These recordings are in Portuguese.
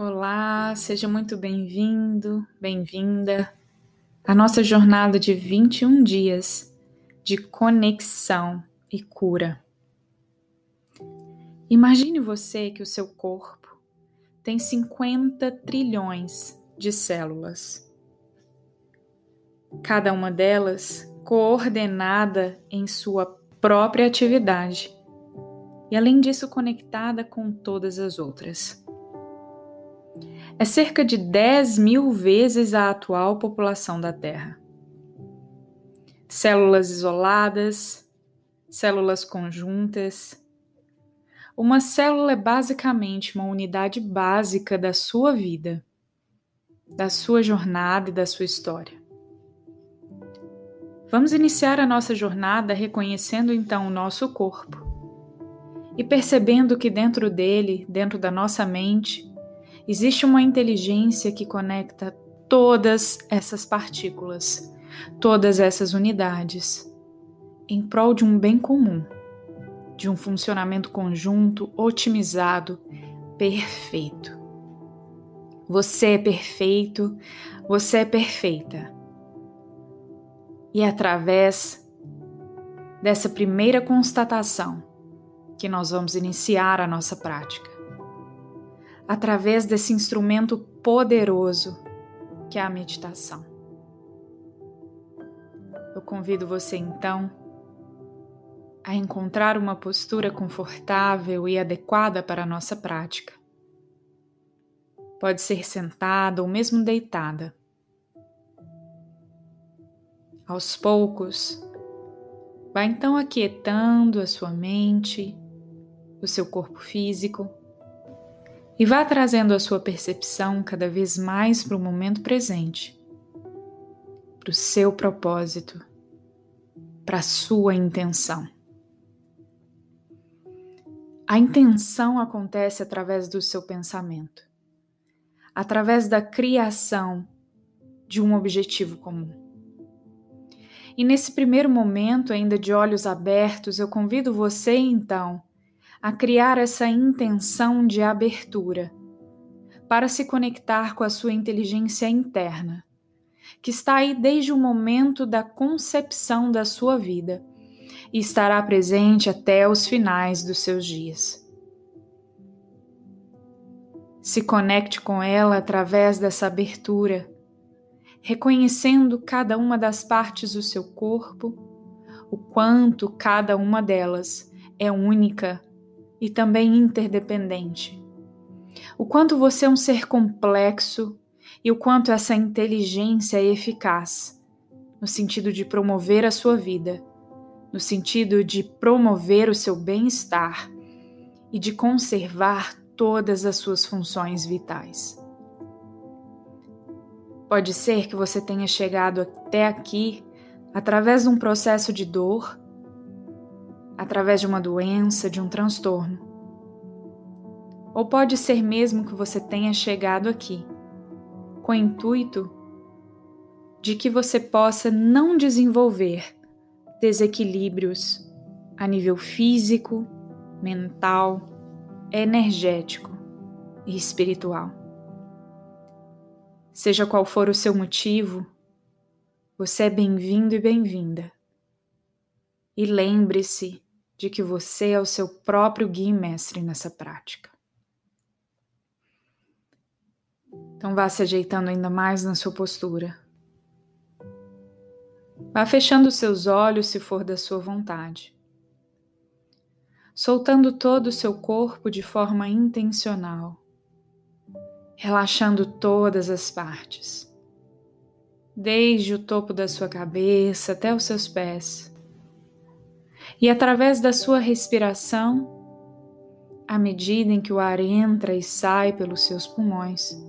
Olá, seja muito bem-vindo, bem-vinda à nossa jornada de 21 dias de conexão e cura. Imagine você que o seu corpo tem 50 trilhões de células. Cada uma delas coordenada em sua própria atividade e, além disso, conectada com todas as outras é cerca de 10 mil vezes a atual população da Terra. Células isoladas, células conjuntas. Uma célula é basicamente uma unidade básica da sua vida, da sua jornada e da sua história. Vamos iniciar a nossa jornada reconhecendo então o nosso corpo e percebendo que dentro dele, dentro da nossa mente, Existe uma inteligência que conecta todas essas partículas, todas essas unidades, em prol de um bem comum, de um funcionamento conjunto otimizado, perfeito. Você é perfeito, você é perfeita. E é através dessa primeira constatação que nós vamos iniciar a nossa prática através desse instrumento poderoso que é a meditação. Eu convido você então a encontrar uma postura confortável e adequada para a nossa prática. Pode ser sentada ou mesmo deitada. Aos poucos, vá então aquietando a sua mente, o seu corpo físico e vá trazendo a sua percepção cada vez mais para o momento presente, para o seu propósito, para a sua intenção. A intenção acontece através do seu pensamento, através da criação de um objetivo comum. E nesse primeiro momento, ainda de olhos abertos, eu convido você então a criar essa intenção de abertura para se conectar com a sua inteligência interna, que está aí desde o momento da concepção da sua vida e estará presente até os finais dos seus dias. Se conecte com ela através dessa abertura, reconhecendo cada uma das partes do seu corpo, o quanto cada uma delas é única e também interdependente. O quanto você é um ser complexo e o quanto essa inteligência é eficaz, no sentido de promover a sua vida, no sentido de promover o seu bem-estar e de conservar todas as suas funções vitais. Pode ser que você tenha chegado até aqui através de um processo de dor através de uma doença, de um transtorno. Ou pode ser mesmo que você tenha chegado aqui com o intuito de que você possa não desenvolver desequilíbrios a nível físico, mental, energético e espiritual. Seja qual for o seu motivo, você é bem-vindo e bem-vinda. E lembre-se de que você é o seu próprio guia e mestre nessa prática. Então vá se ajeitando ainda mais na sua postura. Vá fechando seus olhos se for da sua vontade. Soltando todo o seu corpo de forma intencional. Relaxando todas as partes. Desde o topo da sua cabeça até os seus pés e através da sua respiração, à medida em que o ar entra e sai pelos seus pulmões,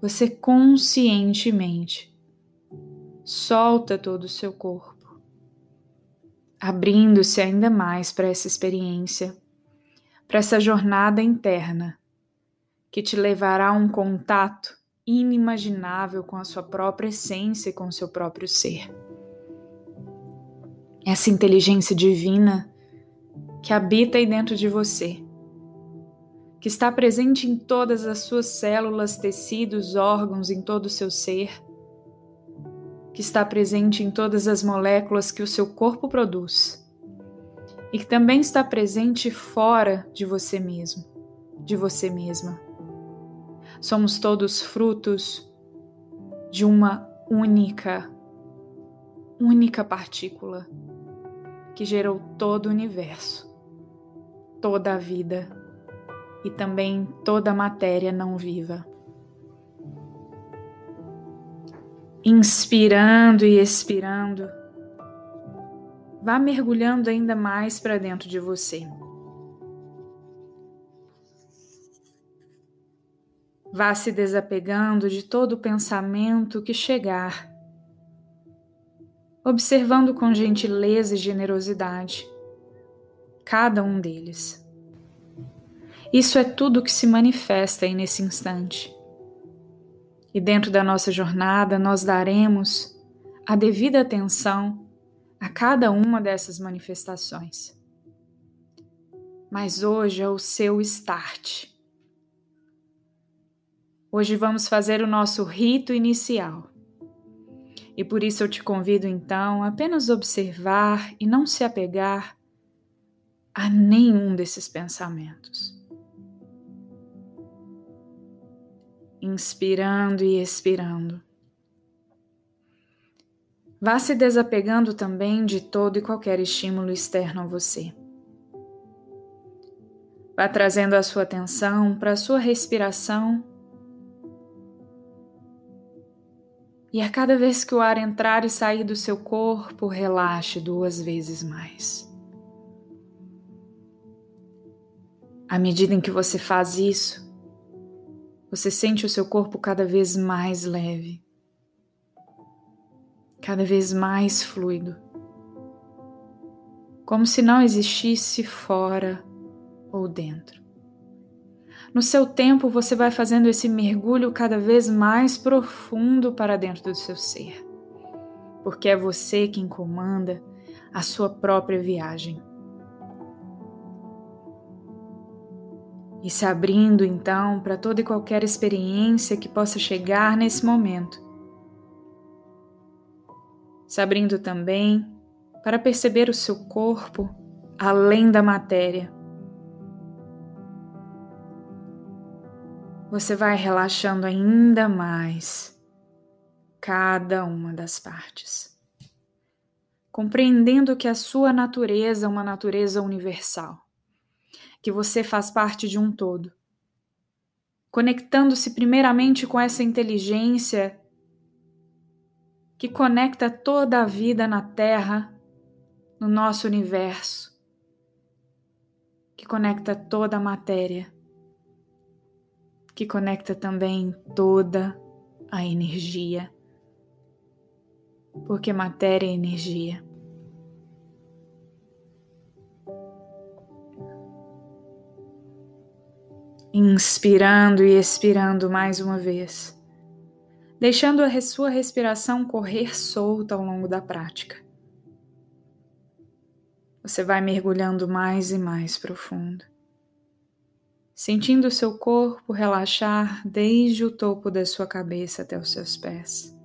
você conscientemente solta todo o seu corpo, abrindo-se ainda mais para essa experiência, para essa jornada interna que te levará a um contato inimaginável com a sua própria essência e com o seu próprio ser essa inteligência divina que habita aí dentro de você, que está presente em todas as suas células, tecidos, órgãos, em todo o seu ser, que está presente em todas as moléculas que o seu corpo produz e que também está presente fora de você mesmo, de você mesma. Somos todos frutos de uma única, única partícula que gerou todo o universo, toda a vida e também toda a matéria não viva. Inspirando e expirando, vá mergulhando ainda mais para dentro de você. Vá se desapegando de todo pensamento que chegar, observando com gentileza e generosidade cada um deles. Isso é tudo que se manifesta aí nesse instante. E dentro da nossa jornada, nós daremos a devida atenção a cada uma dessas manifestações. Mas hoje é o seu start. Hoje vamos fazer o nosso rito inicial. E por isso eu te convido então a apenas observar e não se apegar a nenhum desses pensamentos. inspirando e expirando. Vá se desapegando também de todo e qualquer estímulo externo a você. Vá trazendo a sua atenção para a sua respiração. E a cada vez que o ar entrar e sair do seu corpo, relaxe duas vezes mais. À medida em que você faz isso, você sente o seu corpo cada vez mais leve, cada vez mais fluido, como se não existisse fora ou dentro. No seu tempo, você vai fazendo esse mergulho cada vez mais profundo para dentro do seu ser, porque é você quem comanda a sua própria viagem. e se abrindo então para toda e qualquer experiência que possa chegar nesse momento. Se abrindo também para perceber o seu corpo além da matéria. Você vai relaxando ainda mais cada uma das partes, compreendendo que a sua natureza é uma natureza universal que você faz parte de um todo. Conectando-se primeiramente com essa inteligência que conecta toda a vida na Terra, no nosso universo, que conecta toda a matéria, que conecta também toda a energia, porque matéria é energia. inspirando e expirando mais uma vez, deixando a sua respiração correr solta ao longo da prática. Você vai mergulhando mais e mais profundo, sentindo seu corpo relaxar desde o topo da sua cabeça até os seus pés,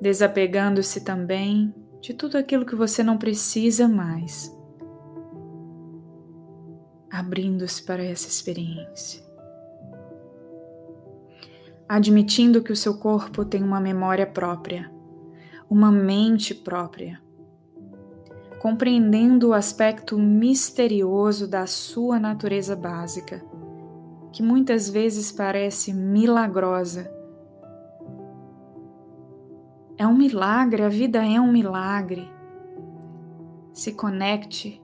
desapegando-se também de tudo aquilo que você não precisa mais abrindo-se para essa experiência. Admitindo que o seu corpo tem uma memória própria, uma mente própria. Compreendendo o aspecto misterioso da sua natureza básica, que muitas vezes parece milagrosa. É um milagre, a vida é um milagre. Se conecte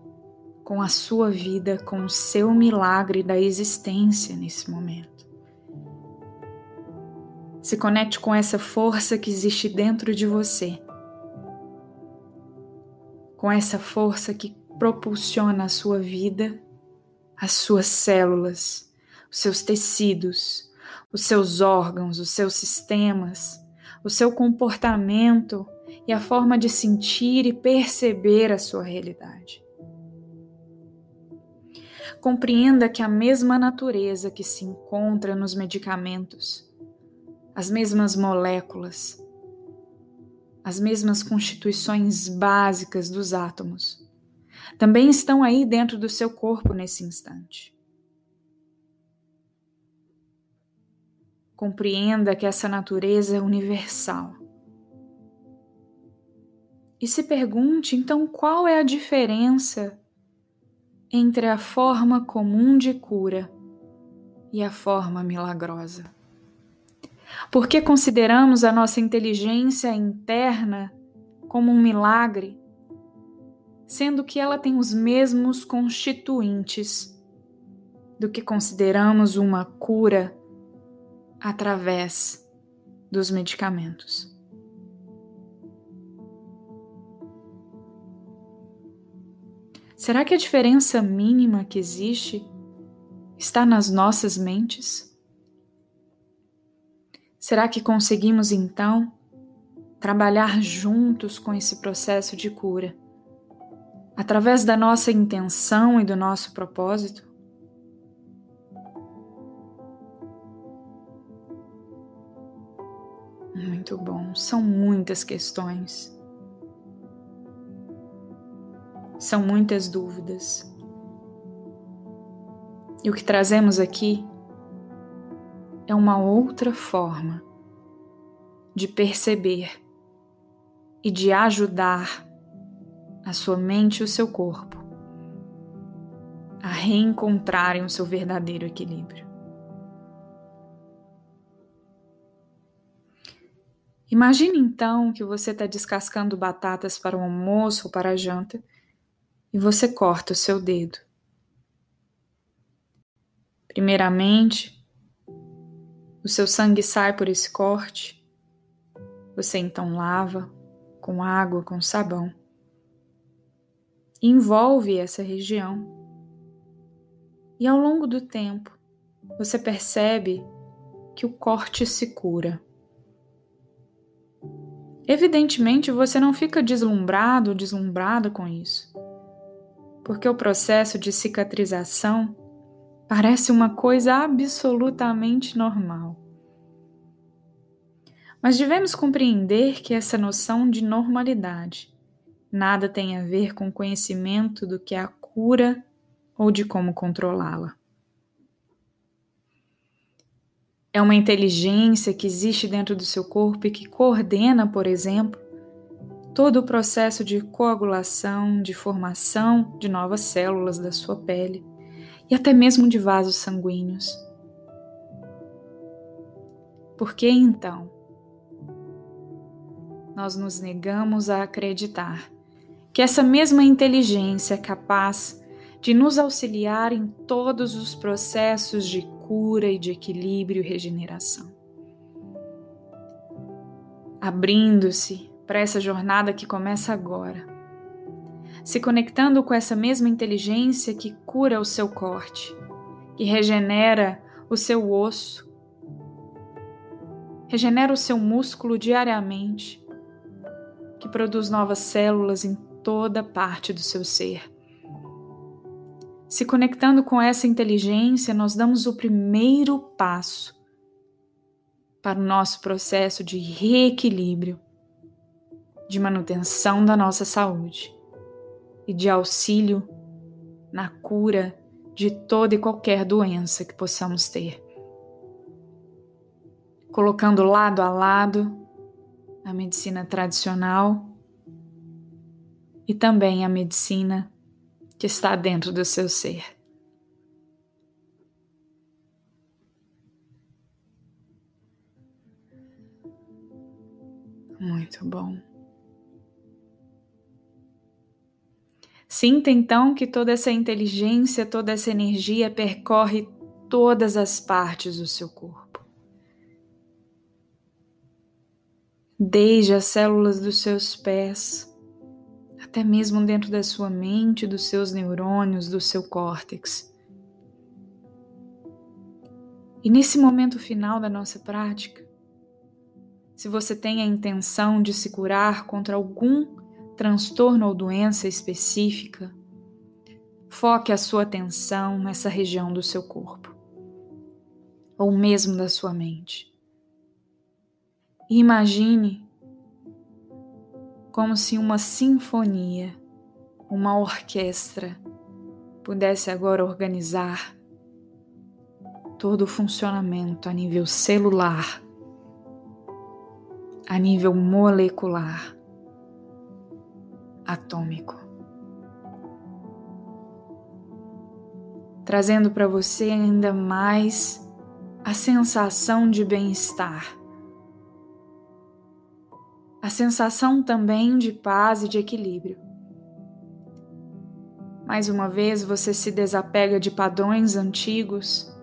com a sua vida, com o seu milagre da existência nesse momento. Se conecte com essa força que existe dentro de você, com essa força que propulsiona a sua vida, as suas células, os seus tecidos, os seus órgãos, os seus sistemas, o seu comportamento e a forma de sentir e perceber a sua realidade. Compreenda que a mesma natureza que se encontra nos medicamentos, as mesmas moléculas, as mesmas constituições básicas dos átomos, também estão aí dentro do seu corpo nesse instante. Compreenda que essa natureza é universal. E se pergunte então qual é a diferença entre a forma comum de cura e a forma milagrosa. Por que consideramos a nossa inteligência interna como um milagre, sendo que ela tem os mesmos constituintes do que consideramos uma cura através dos medicamentos? Será que a diferença mínima que existe está nas nossas mentes? Será que conseguimos então trabalhar juntos com esse processo de cura, através da nossa intenção e do nosso propósito? Muito bom, são muitas questões. São muitas dúvidas. E o que trazemos aqui é uma outra forma de perceber e de ajudar a sua mente e o seu corpo a reencontrarem o seu verdadeiro equilíbrio. Imagine então que você está descascando batatas para o almoço ou para a janta e você corta o seu dedo. Primeiramente, o seu sangue sai por esse corte. Você então lava com água, com sabão. Envolve essa região. E ao longo do tempo, você percebe que o corte se cura. Evidentemente, você não fica deslumbrado ou deslumbrada com isso porque o processo de cicatrização parece uma coisa absolutamente normal. Mas devemos compreender que essa noção de normalidade nada tem a ver com conhecimento do que é a cura ou de como controlá-la. É uma inteligência que existe dentro do seu corpo e que coordena, por exemplo, todo o processo de coagulação, de formação de novas células da sua pele e até mesmo de vasos sanguíneos. Por que então nós nos negamos a acreditar que essa mesma inteligência é capaz de nos auxiliar em todos os processos de cura e de equilíbrio e regeneração? Abrindo-se para essa jornada que começa agora. Se conectando com essa mesma inteligência que cura o seu corte, que regenera o seu osso, regenera o seu músculo diariamente, que produz novas células em toda parte do seu ser. Se conectando com essa inteligência, nós damos o primeiro passo para o nosso processo de reequilíbrio de manutenção da nossa saúde e de auxílio na cura de toda e qualquer doença que possamos ter. Colocando lado a lado a medicina tradicional e também a medicina que está dentro do seu ser. Muito bom. Sinta então que toda essa inteligência, toda essa energia percorre todas as partes do seu corpo. Desde as células dos seus pés, até mesmo dentro da sua mente, dos seus neurônios, do seu córtex. E nesse momento final da nossa prática, se você tem a intenção de se curar contra algum transtorno ou doença específica, Foque a sua atenção nessa região do seu corpo, ou mesmo da sua mente. E imagine como se uma sinfonia, uma orquestra, pudesse agora organizar todo o funcionamento a nível celular, a nível molecular, atômico. Trazendo para você ainda mais a sensação de bem-estar, a sensação também de paz e de equilíbrio. Mais uma vez você se desapega de padrões antigos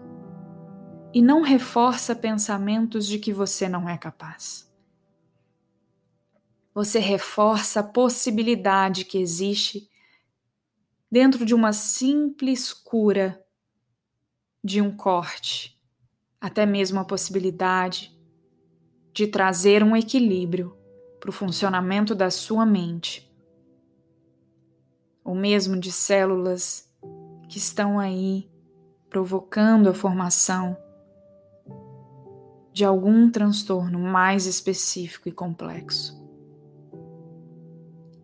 e não reforça pensamentos de que você não é capaz. Você reforça a possibilidade que existe dentro de uma simples cura de um corte, até mesmo a possibilidade de trazer um equilíbrio para o funcionamento da sua mente ou mesmo de células que estão aí provocando a formação de algum transtorno mais específico e complexo.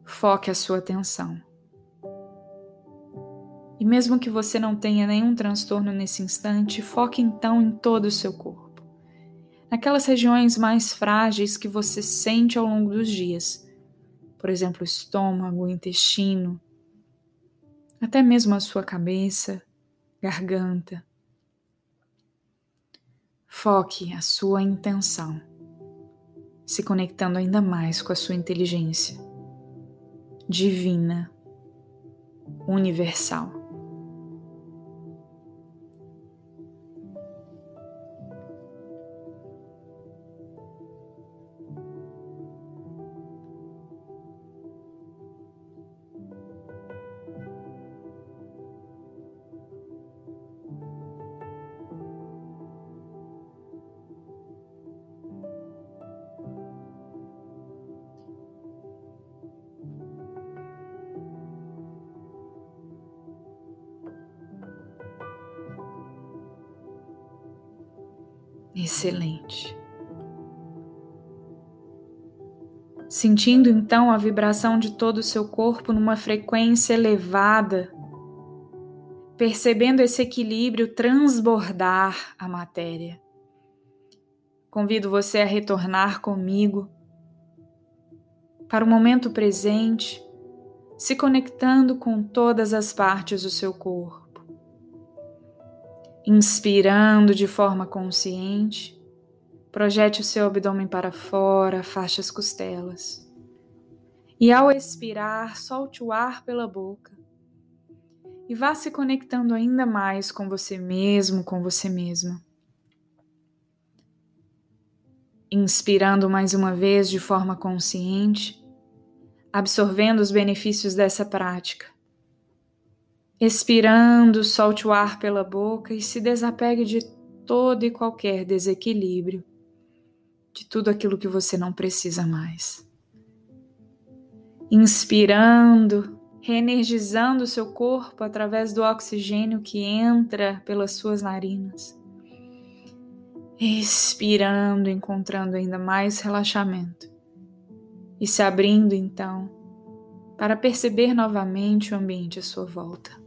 Foque a sua atenção. E mesmo que você não tenha nenhum transtorno nesse instante, foque então em todo o seu corpo. Naquelas regiões mais frágeis que você sente ao longo dos dias. Por exemplo, o estômago, o intestino, até mesmo a sua cabeça, garganta. Foque a sua intenção, se conectando ainda mais com a sua inteligência divina, universal. Excelente. Sentindo então a vibração de todo o seu corpo numa frequência elevada, percebendo esse equilíbrio transbordar a matéria. Convido você a retornar comigo para o momento presente, se conectando com todas as partes do seu corpo Inspirando de forma consciente, projete o seu abdômen para fora, afaste as costelas. E ao expirar, solte o ar pela boca. E vá se conectando ainda mais com você mesmo, com você mesma. Inspirando mais uma vez de forma consciente, absorvendo os benefícios dessa prática Expirando, solte o ar pela boca e se desapegue de todo e qualquer desequilíbrio, de tudo aquilo que você não precisa mais. Inspirando, reenergizando o seu corpo através do oxigênio que entra pelas suas narinas. Expirando, encontrando ainda mais relaxamento. E se abrindo então para perceber novamente o ambiente à sua volta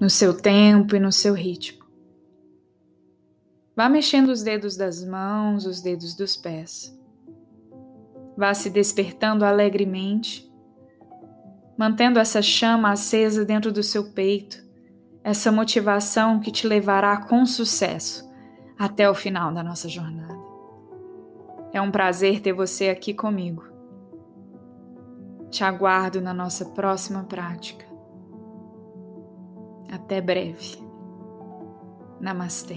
no seu tempo e no seu ritmo. Vá mexendo os dedos das mãos, os dedos dos pés. Vá se despertando alegremente, mantendo essa chama acesa dentro do seu peito, essa motivação que te levará com sucesso até o final da nossa jornada. É um prazer ter você aqui comigo. Te aguardo na nossa próxima prática. Até breve. Namastê.